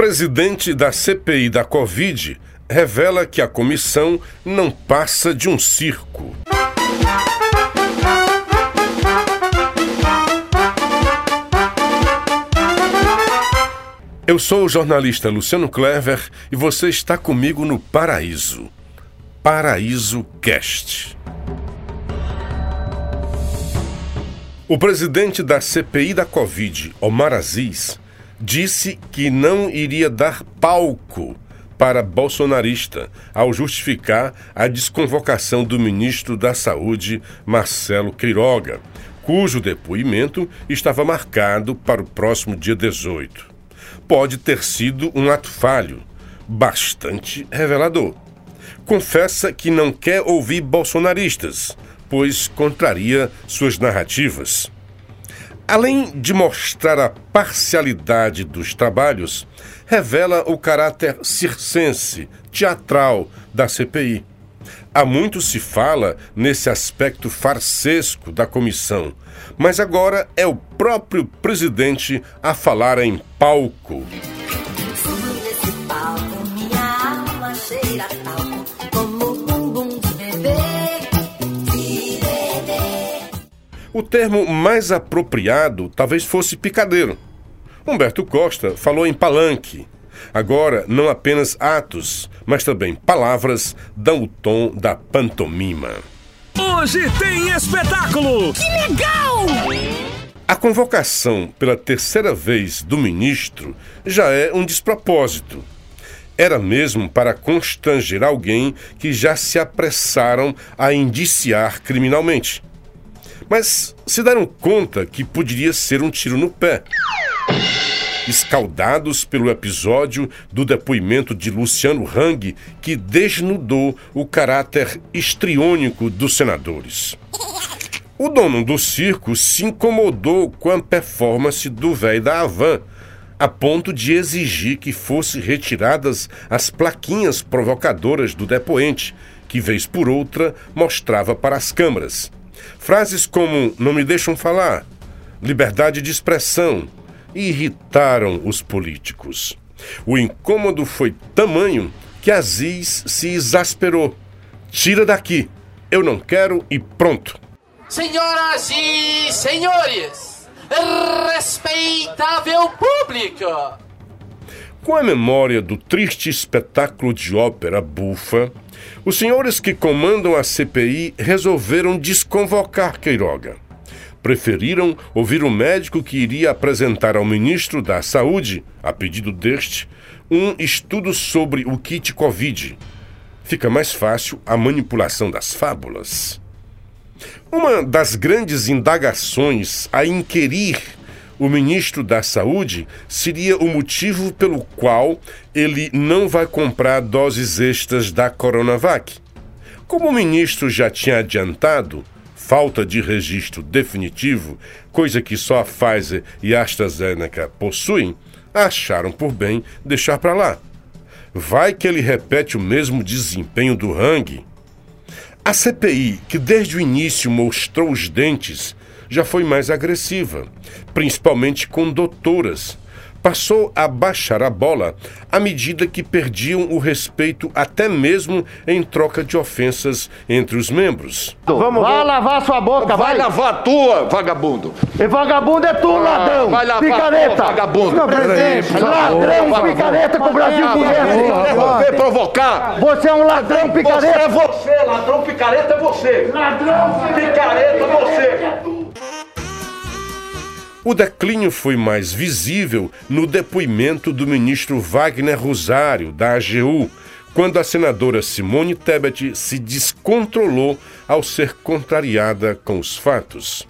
presidente da CPI da Covid revela que a comissão não passa de um circo. Eu sou o jornalista Luciano Clever e você está comigo no Paraíso. Paraíso Cast. O presidente da CPI da Covid, Omar Aziz, disse que não iria dar palco para bolsonarista ao justificar a desconvocação do ministro da Saúde, Marcelo Queiroga, cujo depoimento estava marcado para o próximo dia 18. Pode ter sido um ato falho, bastante revelador. Confessa que não quer ouvir bolsonaristas, pois contraria suas narrativas. Além de mostrar a parcialidade dos trabalhos, revela o caráter circense, teatral da CPI. Há muito se fala nesse aspecto farsesco da comissão, mas agora é o próprio presidente a falar em palco. O termo mais apropriado talvez fosse picadeiro. Humberto Costa falou em palanque. Agora, não apenas atos, mas também palavras dão o tom da pantomima. Hoje tem espetáculo! Que legal! A convocação pela terceira vez do ministro já é um despropósito. Era mesmo para constranger alguém que já se apressaram a indiciar criminalmente mas se deram conta que poderia ser um tiro no pé. Escaldados pelo episódio do depoimento de Luciano Hang, que desnudou o caráter histriônico dos senadores. O dono do circo se incomodou com a performance do velho da Havan, a ponto de exigir que fossem retiradas as plaquinhas provocadoras do depoente, que vez por outra mostrava para as câmaras. Frases como não me deixam falar, liberdade de expressão, irritaram os políticos. O incômodo foi tamanho que Aziz se exasperou. Tira daqui, eu não quero e pronto. Senhoras e senhores, respeitável público! Com a memória do triste espetáculo de ópera bufa, os senhores que comandam a CPI resolveram desconvocar Queiroga. Preferiram ouvir o médico que iria apresentar ao ministro da Saúde, a pedido deste, um estudo sobre o kit Covid. Fica mais fácil a manipulação das fábulas. Uma das grandes indagações a inquirir o ministro da Saúde seria o motivo pelo qual ele não vai comprar doses extras da Coronavac. Como o ministro já tinha adiantado, falta de registro definitivo, coisa que só a Pfizer e a AstraZeneca possuem, acharam por bem deixar para lá. Vai que ele repete o mesmo desempenho do Hang. A CPI, que desde o início mostrou os dentes, já foi mais agressiva, principalmente com doutoras. Passou a baixar a bola à medida que perdiam o respeito, até mesmo em troca de ofensas entre os membros. Vamos vai lavar sua boca, vai. Vai lavar a tua, vagabundo. E vagabundo é tu, ladrão. Vai lavar picareta. a tua, vagabundo. Não, presidente. Ladrão, picareta que o Brasil conhece. Vem provocar. Você é um ladrão, Você picareta. é você, ladrão picareta é você. Ladrão, Picareta é você. O declínio foi mais visível no depoimento do ministro Wagner Rosário, da AGU, quando a senadora Simone Tebet se descontrolou ao ser contrariada com os fatos.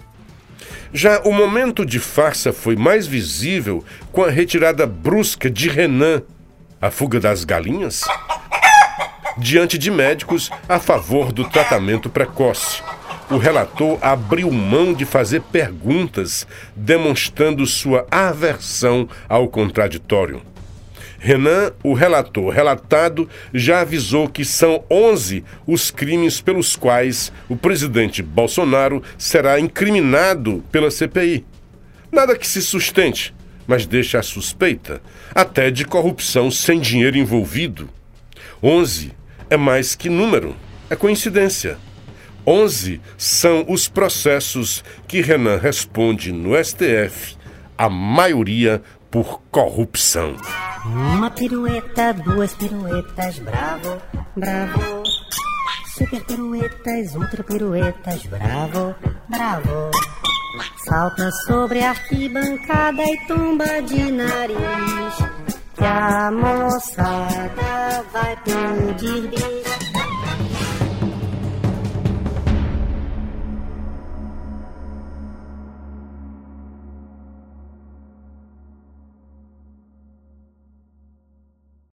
Já o momento de farsa foi mais visível com a retirada brusca de Renan, a fuga das galinhas, diante de médicos a favor do tratamento precoce o relator abriu mão de fazer perguntas, demonstrando sua aversão ao contraditório. Renan, o relator relatado, já avisou que são 11 os crimes pelos quais o presidente Bolsonaro será incriminado pela CPI. Nada que se sustente, mas deixa a suspeita até de corrupção sem dinheiro envolvido. 11 é mais que número, é coincidência. 11 são os processos que Renan responde no STF, a maioria por corrupção. Uma pirueta, duas piruetas, bravo, bravo. Super piruetas, ultra piruetas, bravo, bravo. Salta sobre a arquibancada e tumba de nariz. Que a moçada vai pedir